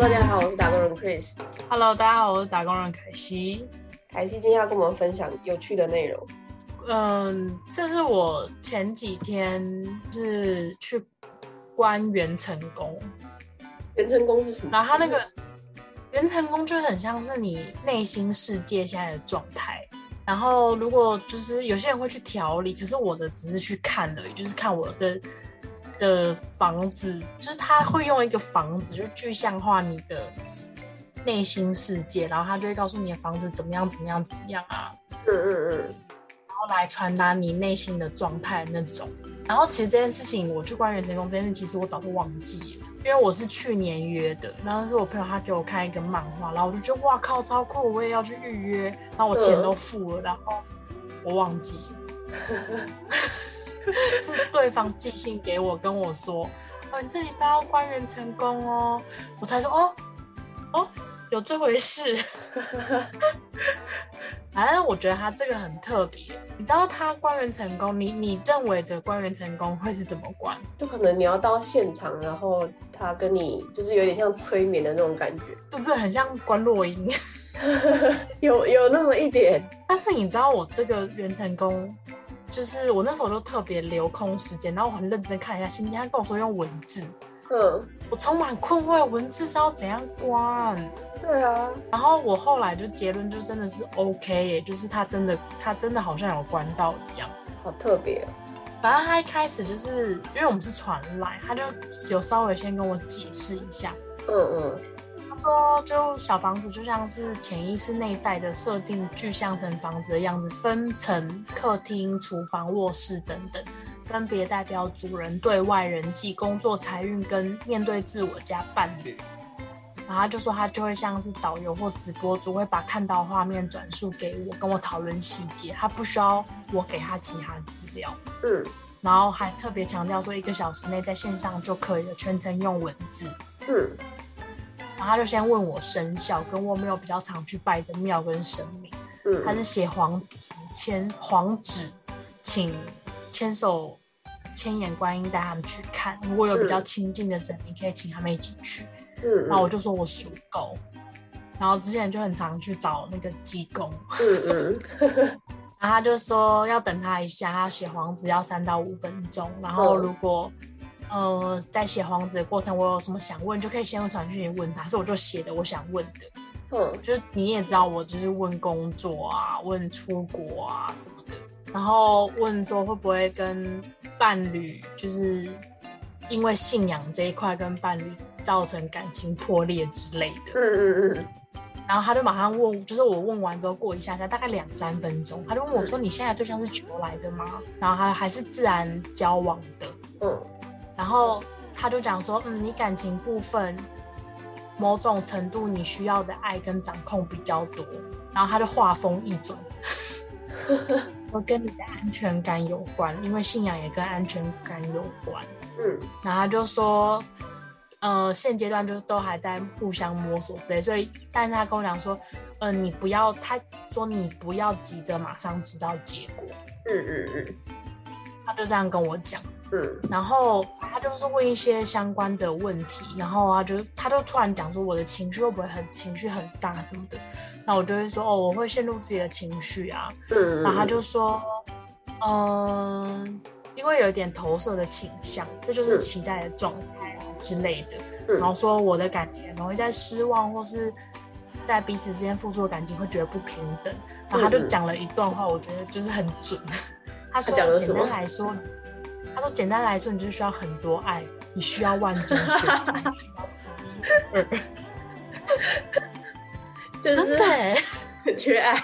Hello，大家好，我是打工人 Chris。Hello，大家好，我是打工人凯西。凯西今天要跟我们分享有趣的内容。嗯，这是我前几天是去观元成功，元成功是什么？然后他那个元成功就是很像是你内心世界现在的状态。然后如果就是有些人会去调理，可是我的只是去看而已，就是看我的的房子，就是他会用一个房子就具象化你的内心世界，然后他就会告诉你的房子怎么样怎么样怎么样啊。嗯嗯嗯，然后来传达你内心的状态那种。然后其实这件事情，我去关元成功这件事，其实我早就忘记了，因为我是去年约的，然后是我朋友他给我看一个漫画，然后我就觉得哇靠超酷，我也要去预约，然后我钱都付了，然后我忘记了，是对方寄信给我跟我说，哦你这礼拜要观园成功哦，我才说哦哦有这回事。反正我觉得他这个很特别，你知道他官员成功，你你认为的官员成功会是怎么关？就可能你要到现场，然后他跟你就是有点像催眠的那种感觉，对不对？很像关洛音。有有那么一点。但是你知道我这个元成功，就是我那时候就特别留空时间，然后我很认真看了一下信息，他跟我说用文字，嗯，我充满困惑，文字是要怎样关？对啊，然后我后来就结论就真的是 OK 耶，就是他真的他真的好像有关到一样。好特别哦。反正他一开始就是因为我们是传来，他就有稍微先跟我解释一下。嗯嗯他说，就小房子就像是潜意识内在的设定，具象成房子的样子，分成客厅、厨房、卧室等等，分别代表主人对外人际、工作、财运跟面对自我加伴侣。然后他就说，他就会像是导游或直播主，会把看到画面转述给我，跟我讨论细节。他不需要我给他其他资料。嗯然后还特别强调说，一个小时内在线上就可以了，全程用文字。嗯然后他就先问我生肖，跟我没有比较常去拜的庙跟神明。嗯，他是写黄纸签黄纸，请牵手千眼观音带他们去看。如果有比较亲近的神明，可以请他们一起去。嗯然后我就说我属狗，然后之前就很常去找那个鸡公，嗯嗯 然后他就说要等他一下，他要写黄纸要三到五分钟。然后如果、呃在写黄子的过程，我有什么想问，就可以先用传讯息问他。所以我就写的我想问的。嗯就是你也知道，我就是问工作啊，问出国啊什么的，然后问说会不会跟伴侣，就是因为信仰这一块跟伴侣造成感情破裂之类的。嗯嗯嗯然后他就马上问，就是我问完之后过一下下，大概两三分钟，他就问我说：“你现在对象是求来的吗？”然后他还是自然交往的。嗯然后他就讲说，嗯，你感情部分某种程度你需要的爱跟掌控比较多。然后他就话锋一转，我跟你的安全感有关，因为信仰也跟安全感有关。嗯然后他就说，呃，现阶段就是都还在互相摸索之类，所以，但是他跟我讲说，呃，你不要，他说你不要急着马上知道结果，嗯嗯嗯他就这样跟我讲。嗯。然后他就是问一些相关的问题，然后啊就是他就突然讲说我的情绪会不会很情绪很大什么的，那我就会说哦我会陷入自己的情绪啊，嗯，然后他就说，嗯、因为有一点投射的倾向，这就是期待的状态啊之类的，嗯。然后说我的感情很容易在失望或是在彼此之间付出的感情会觉得不平等，然后他就讲了一段话，我觉得就是很准。他说简单来说，他说简单来说，你就是需要很多爱，你需要万中选一，你需要独一无二。就是真的欸，很缺爱，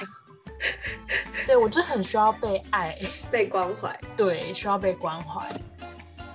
对我就很需要被爱。被关怀。对，需要被关怀。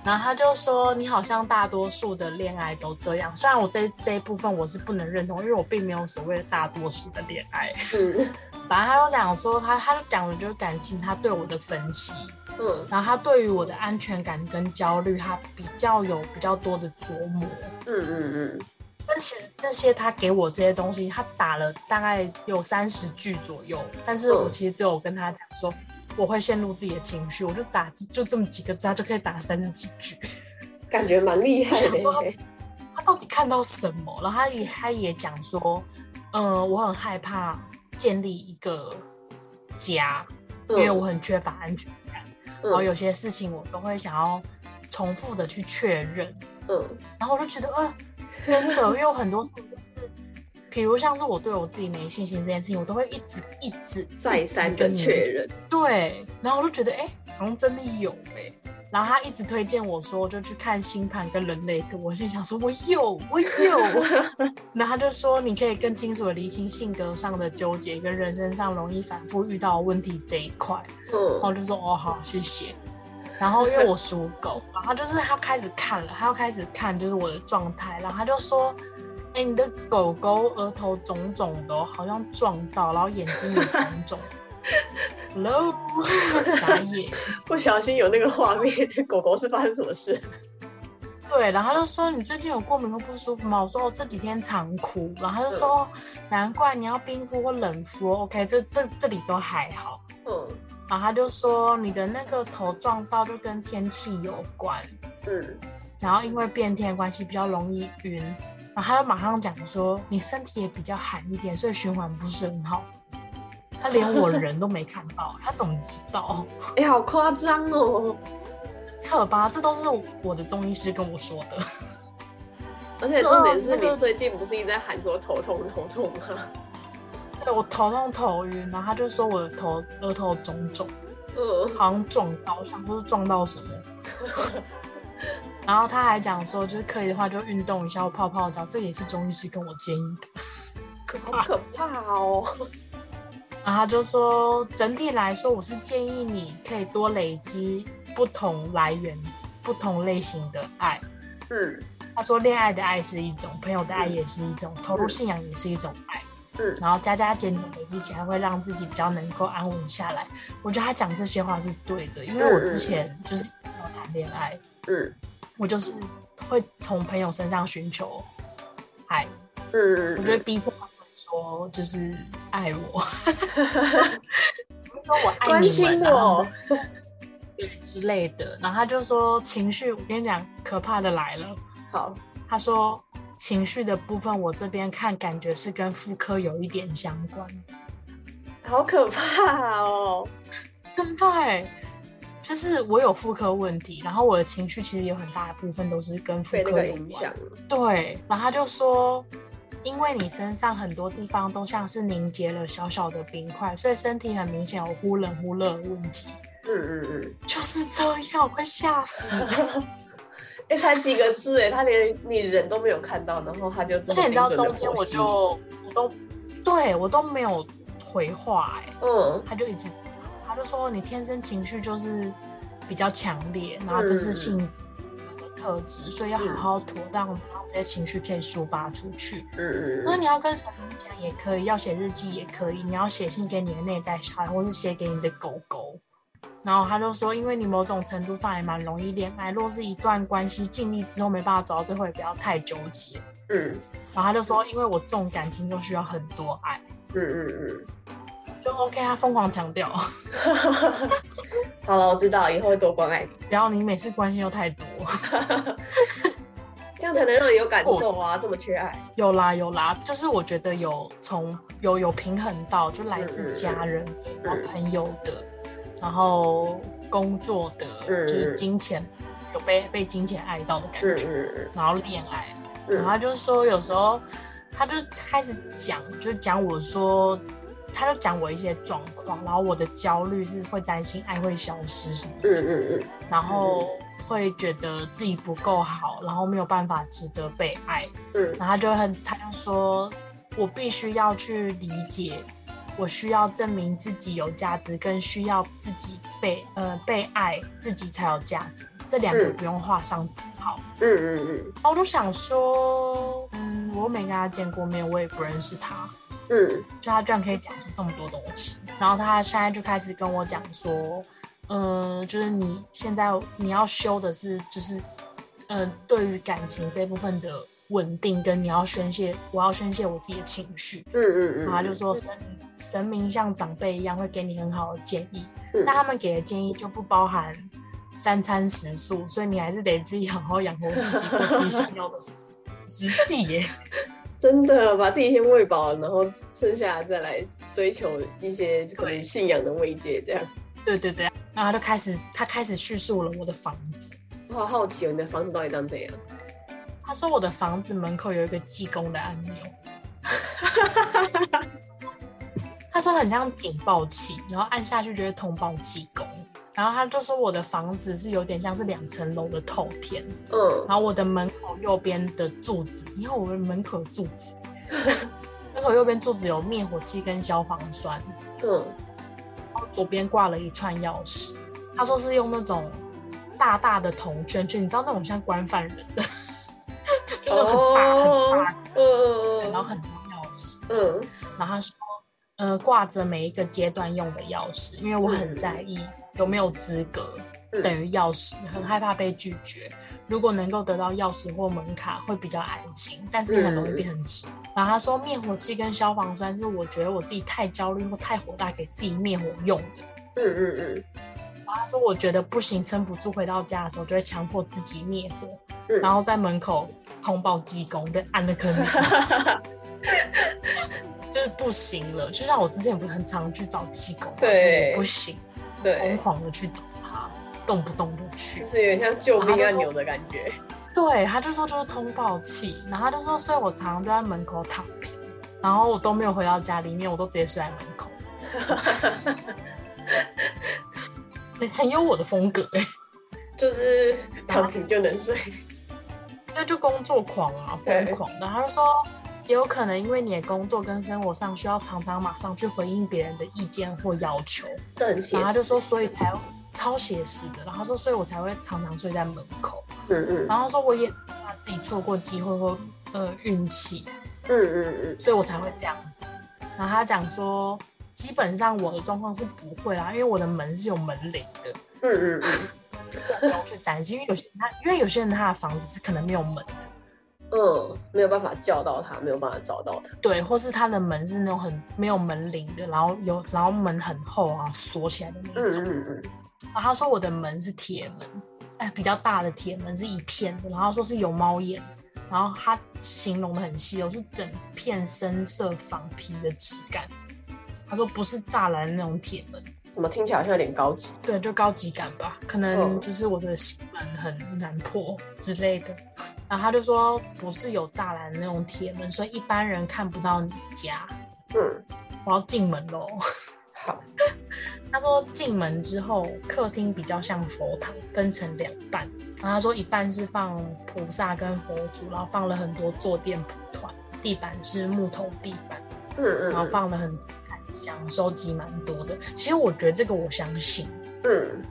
然后他就说，你好像大多数的恋爱都这样。虽然我这这一部分我是不能认同，因为我并没有所谓的大多数的恋爱。嗯反正他就讲说，他他就讲了就是感情他对我的分析，嗯然后他对于我的安全感跟焦虑，他比较有比较多的琢磨。嗯嗯嗯但其实这些他给我这些东西，他打了大概有三十句左右，但是我其实只有跟他讲说，我会陷入自己的情绪，我就打字就这么几个字，他就可以打三十几句。感觉蛮厉害想说的。他到底看到什么？然后他也他也讲说，嗯，我很害怕建立一个家，因为我很缺乏安全感，然后有些事情我都会想要重复的去确认，嗯，然后我就觉得，呃，真的，因为有很多事情就是，比如像是我对我自己没信心这件事情，我都会一直一直再三的确认，对，然后我就觉得，哎，好像真的有，哎。然后他一直推荐我说，就去看星盘跟人类图。我心想说，我有，我有。然后他就说，你可以更清楚的理清性格上的纠结跟人生上容易反复遇到问题这一块。嗯，然后就说，哦，好，谢谢。然后因为我属狗，然后就是他开始看了，他要开始看就是我的状态，然后他就说，哎，你的狗狗额头肿肿的，好像撞到，然后眼睛也肿肿。Hello，傻眼，不小心有那个画面，狗狗是发生什么事？对，然后他就说你最近有过敏或不舒服吗？我说我这几天常哭，然后他就说难怪你要冰敷或冷敷，OK，这这这里都还好。嗯，然后他就说你的那个头撞到就跟天气有关，嗯，然后因为变天的关系比较容易晕，然后他就马上讲说你身体也比较寒一点，所以循环不是很好。他连我人都没看到，他怎么知道？哎，好夸张哦！扯吧，这都是我的中医师跟我说的。而且重点是你最近不是一直在喊说头痛头痛吗？对，我头痛头晕，然后他就说我的头额头肿肿，嗯，好像撞到，想说是撞到什么。然后他还讲说，就是可以的话就运动一下或泡泡澡，这也是中医师跟我建议的。可好可怕哦！然后他就说，整体来说，我是建议你可以多累积不同来源、不同类型的爱。嗯，他说，恋爱的爱是一种，朋友的爱也是一种，投入信仰也是一种爱。嗯，然后加加减减累积起来，会让自己比较能够安稳下来。我觉得他讲这些话是对的，因为我之前就是要谈恋爱，嗯，我就是会从朋友身上寻求爱。嗯，我觉得逼迫。说就是爱我，说我爱你们，然后对之类的。然后他就说情绪，我跟你讲，可怕的来了。好，他说情绪的部分，我这边看感觉是跟妇科有一点相关。好可怕哦！对，就是我有妇科问题，然后我的情绪其实有很大的部分都是跟妇科有关。对，然后他就说。因为你身上很多地方都像是凝结了小小的冰块，所以身体很明显有忽冷忽热的问题。嗯嗯嗯，就是这样，我快吓死了。哎，才几个字哎，他连你人都没有看到，然后他就而且你知道中间我就我都对我都没有回话哎，嗯，他就一直他就说你天生情绪就是比较强烈，然后这是性特质，所以要好好妥当。这些情绪可以抒发出去。嗯嗯。那你要跟神明讲也可以，要写日记也可以，你要写信给你的内在小孩，或是写给你的狗狗。然后他就说，因为你某种程度上也蛮容易恋爱，若是一段关系尽力之后没办法走到最后，也不要太纠结。嗯。然后他就说，因为我重感情就需要很多爱。嗯嗯嗯。就 OK，他疯狂强调。好了，我知道，以后会多关爱你。不要你每次关心又太多。这样才能让你有感受啊！这么缺爱，有啦有啦，就是我觉得有从有有平衡到，就来自家人、然后朋友的，然后工作的，就是金钱有被被金钱爱到的感觉，然后恋爱，然后就是说有时候他就开始讲，就讲我说，他就讲我一些状况，然后我的焦虑是会担心爱会消失什么，嗯嗯嗯，然后。会觉得自己不够好，然后没有办法值得被爱，嗯，然后他就很，他就说，我必须要去理解，我需要证明自己有价值，跟需要自己被呃被爱，自己才有价值，这两个不用画上等号，嗯嗯嗯，然后我就想说，嗯，我没跟他见过面，我也不认识他，嗯，就他居然可以讲出这么多东西，然后他现在就开始跟我讲说。嗯，就是你现在你要修的是，就是，嗯，对于感情这部分的稳定，跟你要宣泄，我要宣泄我自己的情绪。嗯嗯嗯。然后就说神神明像长辈一样会给你很好的建议，但他们给的建议就不包含三餐食宿，所以你还是得自己好好养活自己，过自己想要的实际耶。真的把自己先喂饱，然后剩下再来追求一些可能信仰的慰藉，这样。对对对，然后他就开始他开始叙述了我的房子。我好好奇哦，你的房子到底长怎样？他说我的房子门口有一个济公的按钮。他说很像警报器，然后按下去就会通报济公。然后他就说我的房子是有点像是两层楼的透天，嗯，然后我的门口右边的柱子，你看我的门口有柱子，门口右边柱子有灭火器跟消防栓，嗯，然后左边挂了一串钥匙。他说是用那种大大的铜圈圈，你知道那种像关犯人的，就那种很大很大，嗯嗯然后很多钥匙。嗯然后他说，呃，挂着每一个阶段用的钥匙，因为我很在意有没有资格嗯等于钥匙，很害怕被拒绝。如果能够得到钥匙或门卡，会比较安心，但是很容易变成纸。然后他说，灭火器跟消防栓是我觉得我自己太焦虑或太火大给自己灭火用的。嗯嗯嗯然后他说，我觉得不行，撑不住，回到家的时候就会强迫自己灭火，嗯，然后在门口通报技工，被按了颗钮。就是不行了，就像我之前不是很常去找机构，对不行，疯，狂的去找他，动不动就去就。是有点像救命按钮的感觉。对，他就说就是通报器，然后他就说，所以我常常就在门口躺平，然后我都没有回到家里面，我都直接睡在门口，很很有我的风格哎、就是躺平就能睡。因为就工作狂啊，疯狂的。他就说，也有可能因为你的工作跟生活上需要常常马上去回应别人的意见或要求。然后他就说，所以才超写实的。然后他说，所以我才会常常睡在门口。嗯嗯然后他说，我也怕自己错过机会或呃运气，嗯嗯嗯所以我才会这样子。然后他讲说，基本上我的状况是不会啦，因为我的门是有门铃的，嗯嗯嗯不用去担心。因为有些人他，因为有些人他的房子是可能没有门的。嗯，没有办法叫到他，没有办法找到他。对，或是他的门是那种很没有门铃的，然后有然后门很厚啊，锁起来的那嗯种。嗯嗯然后他说我的门是铁门，哎，比较大的铁门是一片的，然后他说是有猫眼，然后他形容的很细哦，是整片深色仿皮的质感。他说不是栅栏那种铁门，怎么听起来好像有点高级？对，就高级感吧，可能嗯就是我的心门很难破之类的。然后他就说不是有栅栏那种铁门，所以一般人看不到你家。嗯，我要进门喽。好。他说进门之后，客厅比较像佛堂，分成两半。然后他说一半是放菩萨跟佛祖，然后放了很多坐垫蒲团，地板是木头地板，嗯嗯然后放了很多檀香，收集蛮多的。其实我觉得这个我相信，嗯，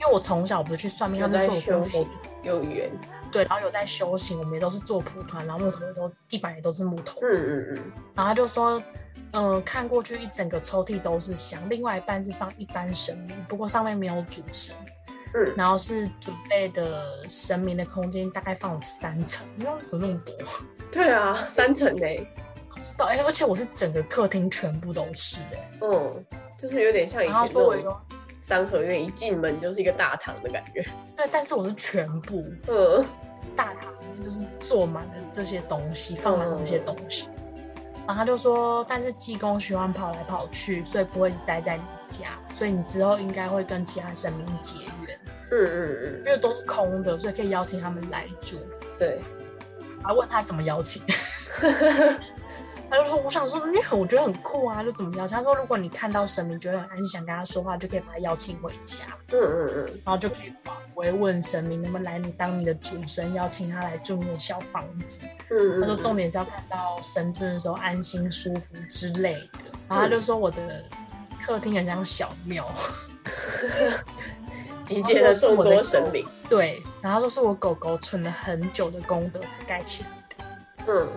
因为我从小不是去算命，他们说我跟佛祖，有缘。对，然后有在修行，我们也都是做蒲团，然后木头也都地板也都是木头。嗯嗯嗯，然后他就说，嗯、看过去一整个抽屉都是香，另外一半是放一般神明，不过上面没有主神。嗯然后是准备的神明的空间大概放了三层，你说怎么那么多？对啊，三层呢。不知道哎、而且我是整个客厅全部都是哎、嗯，就是有点像以然后前那种说我有三合院，一进门就是一个大堂的感觉。对，但是我是全部嗯大堂里面就是坐满了这些东西，放满了这些东西。然后他就说，但是济公喜欢跑来跑去，所以不会是待在你家，所以你之后应该会跟其他神明结缘，嗯嗯嗯因为都是空的，所以可以邀请他们来住。嗯，对。还问他怎么邀请，他就说我想说，因为我觉得很酷啊，就怎么邀请？他说如果你看到神明觉得很安心，想跟他说话，就可以把他邀请回家，嗯嗯嗯，然后就可以问神明能不能来你当你的主神，邀请他来住你的小房子。嗯嗯，他说重点是要看到神尊的时候安心舒服之类的。然后他就说我的客厅很像小庙，集结了众多神明。对，然后他说是我狗狗存了很久的功德才盖起来的，嗯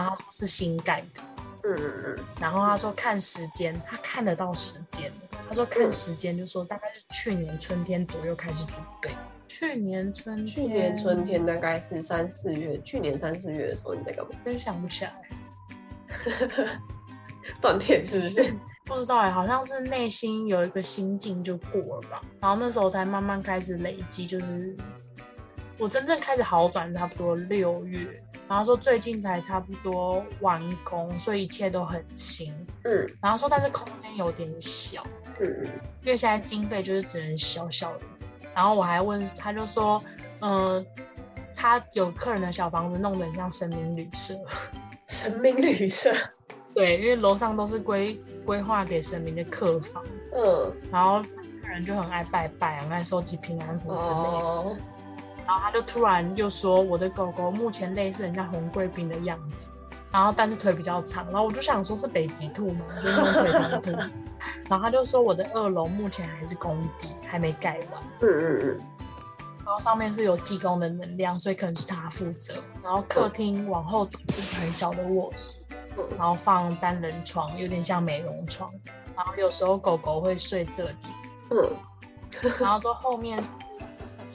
然后他说是新盖的。嗯嗯嗯，然后他说看时间，他看得到时间了。他说看时间，就说大概是去年春天左右开始准备。去年春天，去年春天大概是三四月，去年三四月的时候你在干嘛？真想不起来，断片是不是？不知道哎，好像是内心有一个心境就过了吧。然后那时候才慢慢开始累积，就是我真正开始好转差不多六月，然后说最近才差不多完工，所以一切都很新。嗯然后说但是空间有点小，嗯因为现在经费就是只能小小的。然后我还问，他就说，嗯、他有客人的小房子弄得很像神明旅社。神明旅社，对，因为楼上都是规规划给神明的客房，嗯然后客人就很爱拜拜，很爱收集平安符之类的。哦，然后他就突然就说，我的狗狗目前类似很像红贵宾的样子，然后但是腿比较长。然后我就想说是北极兔嘛，就是那种腿长的兔。然后他就说我的二楼目前还是工地，还没盖完。嗯嗯嗯，然后上面是有济公的能量，所以可能是他负责。然后客厅往后走是很小的卧室，嗯然后放单人床，有点像美容床。然后有时候狗狗会睡这里。嗯然后说后面是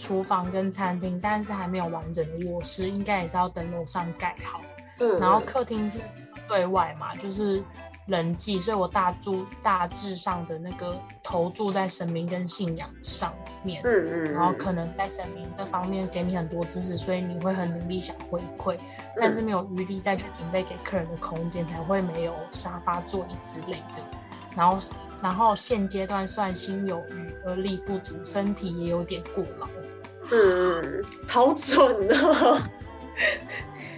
厨房跟餐厅，但是还没有完整的卧室，应该也是要等楼上盖好。嗯，然后客厅是对外嘛，就是人际，所以我大注大致上的那个投注在神明跟信仰上面。嗯嗯，然后可能在神明这方面给你很多支持，所以你会很努力想回馈，但是没有余力再去准备给客人的空间，才会没有沙发座椅之类的。然后，然后现阶段算心有余而力不足，身体也有点过劳。嗯嗯，好准哦，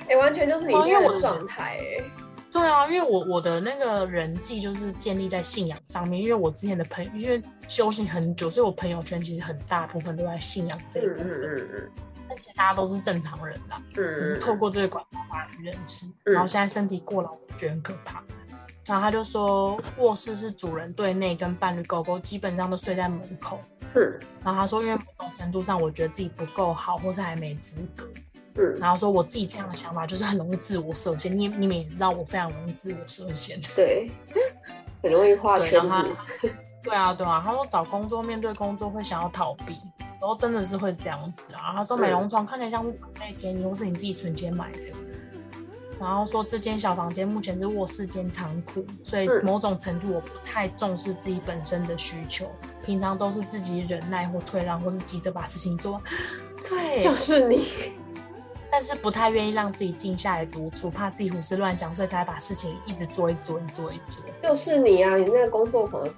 哎，完全就是你现在的状态，哎，对啊，因为我我的那个人际就是建立在信仰上面，因为我之前的朋友，因为修行很久，所以我朋友圈其实很大部分都在信仰这一嗯嗯部分，嗯但其实大家都是正常人啦。嗯，只是透过这个管道去认识，嗯然后现在身体过劳，我觉得很可怕。然后他就说，卧室是主人对内跟伴侣，狗狗基本上都睡在门口。是然后他说，因为某种程度上，我觉得自己不够好，或是还没资格。嗯，然后说我自己这样的想法，就是很容易自我设限。你你们也知道，我非常容易自我设限。对，很容易画对，圈 对啊，对啊，他说找工作，面对工作会想要逃避，然后真的是会这样子啊。他说美容床看起来像是长辈给你，或是你自己存钱买的。然后说这间小房间目前是卧室兼仓库，所以嗯某种程度我不太重视自己本身的需求，平常都是自己忍耐或退让，或是急着把事情做完。对，就是你，但是不太愿意让自己静下来独处，怕自己胡思乱想，所以才把事情一直做，一直做，一直做，一做。就是你啊，你那个工作狂的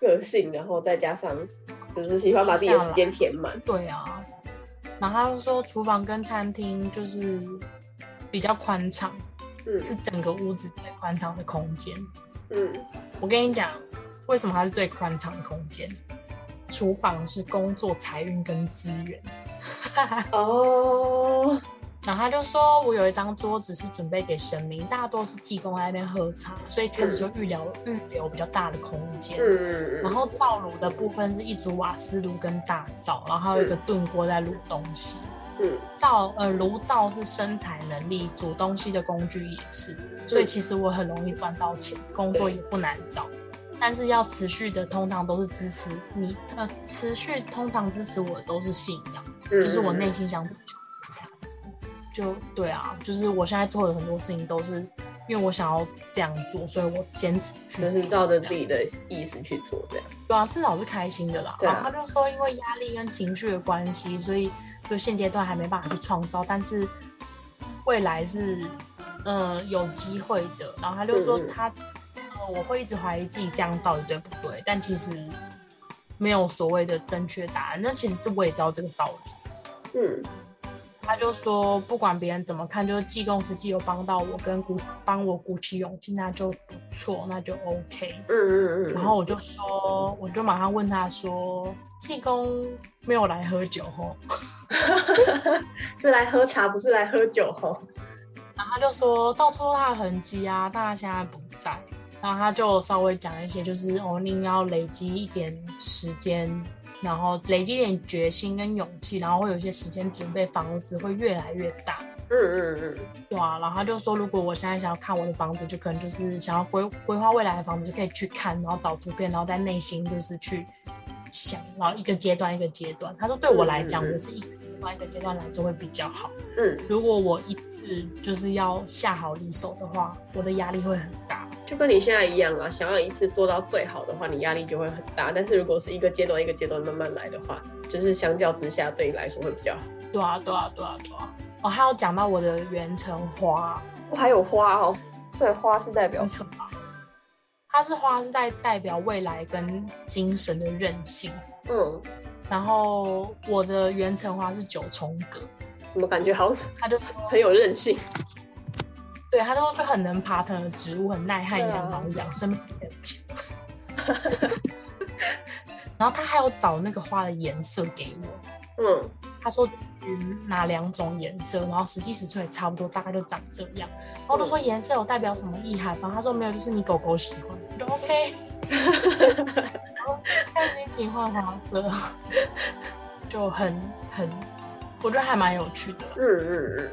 个性，然后再加上就是喜欢把自己的时间填满，对啊，然后他就说厨房跟餐厅就是比较宽敞，嗯是整个屋子最宽敞的空间。嗯我跟你讲，为什么它是最宽敞的空间？厨房是工作、财运跟资源。哦，然后他就说，我有一张桌子是准备给神明，大多是济公在那边喝茶，所以开始就预留预留比较大的空间。嗯然后灶炉的部分是一组瓦斯炉跟大灶，然后还有一个炖锅在卤东西。嗯灶呃炉灶是生产能力，煮东西的工具也是，所以其实我很容易赚到钱，工作也不难找。但是要持续的，通常都是支持你，呃，持续通常支持我的都是信仰，嗯，就是我内心想追求的价值。就对啊，就是我现在做的很多事情都是因为我想要这样做，所以我坚持去，就是照着自己的意思去做，这样，对啊，至少是开心的啦。对啊然后他就说，因为压力跟情绪的关系，所以就现阶段还没办法去创造，但是未来是呃有机会的。然后他就说他嗯我会一直怀疑自己这样到底对不对，但其实没有所谓的正确答案。那其实这我也知道这个道理。嗯他就说，不管别人怎么看，就是济公实际有帮到我，跟鼓帮我鼓起勇气，那就不错，那就 OK。嗯嗯嗯，然后我就说，我就马上问他说，济公没有来喝酒吼？是来喝茶，不是来喝酒吼。然后他就说到处都他的痕迹啊，但他现在不在。然后他就稍微讲一些，就是哦，你要累积一点时间，然后累积一点决心跟勇气，然后会有一些时间准备房子，会越来越大。嗯嗯嗯，对啊，然后他就说，如果我现在想要看我的房子，就可能就是想要规规划未来的房子，就可以去看，然后找图片，然后在内心就是去想，然后一个阶段一个阶段。他说对我来讲，嗯嗯嗯我是一个阶段一个阶段来做会比较好。嗯，如果我一直就是要下好离手的话，我的压力会很大。就跟你现在一样啊，想要一次做到最好的话，你压力就会很大。但是如果是一个阶段一个阶段慢慢来的话，就是相较之下对你来说会比较好。对啊，对啊，对啊，对啊。我还要讲到我的元辰花，我还有花哦，所以花是代表什么，它是花是在代表未来跟精神的韧性。嗯，然后我的元辰花是九重葛，怎么感觉好它就是很有韧性？对，它就就很能爬藤的植物，很耐旱对啊养生很强。然后他还有找那个花的颜色给我，嗯，他说嗯哪两种颜色，然后实际尺寸也差不多，大概就长这样。然后我就说颜色有代表什么意涵吗？他说没有，就是你狗狗喜欢，我就 OK。然后看心情换花色，就很很，我觉得还蛮有趣的。嗯嗯嗯，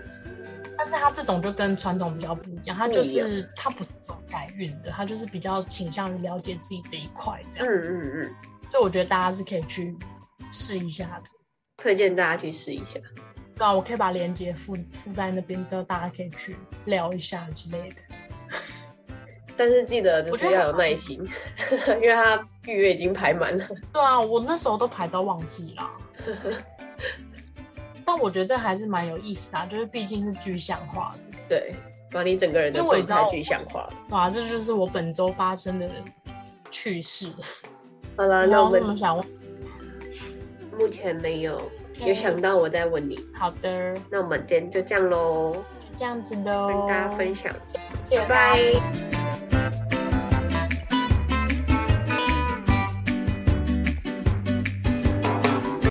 但是它这种就跟传统比较不一样，它就是它不是走改运的，它就是比较倾向于了解自己这一块这样。嗯嗯嗯，所以我觉得大家是可以去试一下的。推荐大家去试一下。对啊，我可以把链接附附在那边，都大家可以去聊一下之类的。但是记得就是要有耐心，因为他预约已经排满了。对啊，我那时候都排到忘记啦。但我觉得这还是蛮有意思的、啊，就是毕竟是具象化的。对，把你整个人的状态具象化了。哇，这就是我本周发生的趣事。好了，那我们想问，目前没有，有想到我再问你。好的，那我们今天就这样喽，就这样子喽，跟大家分享，拜拜。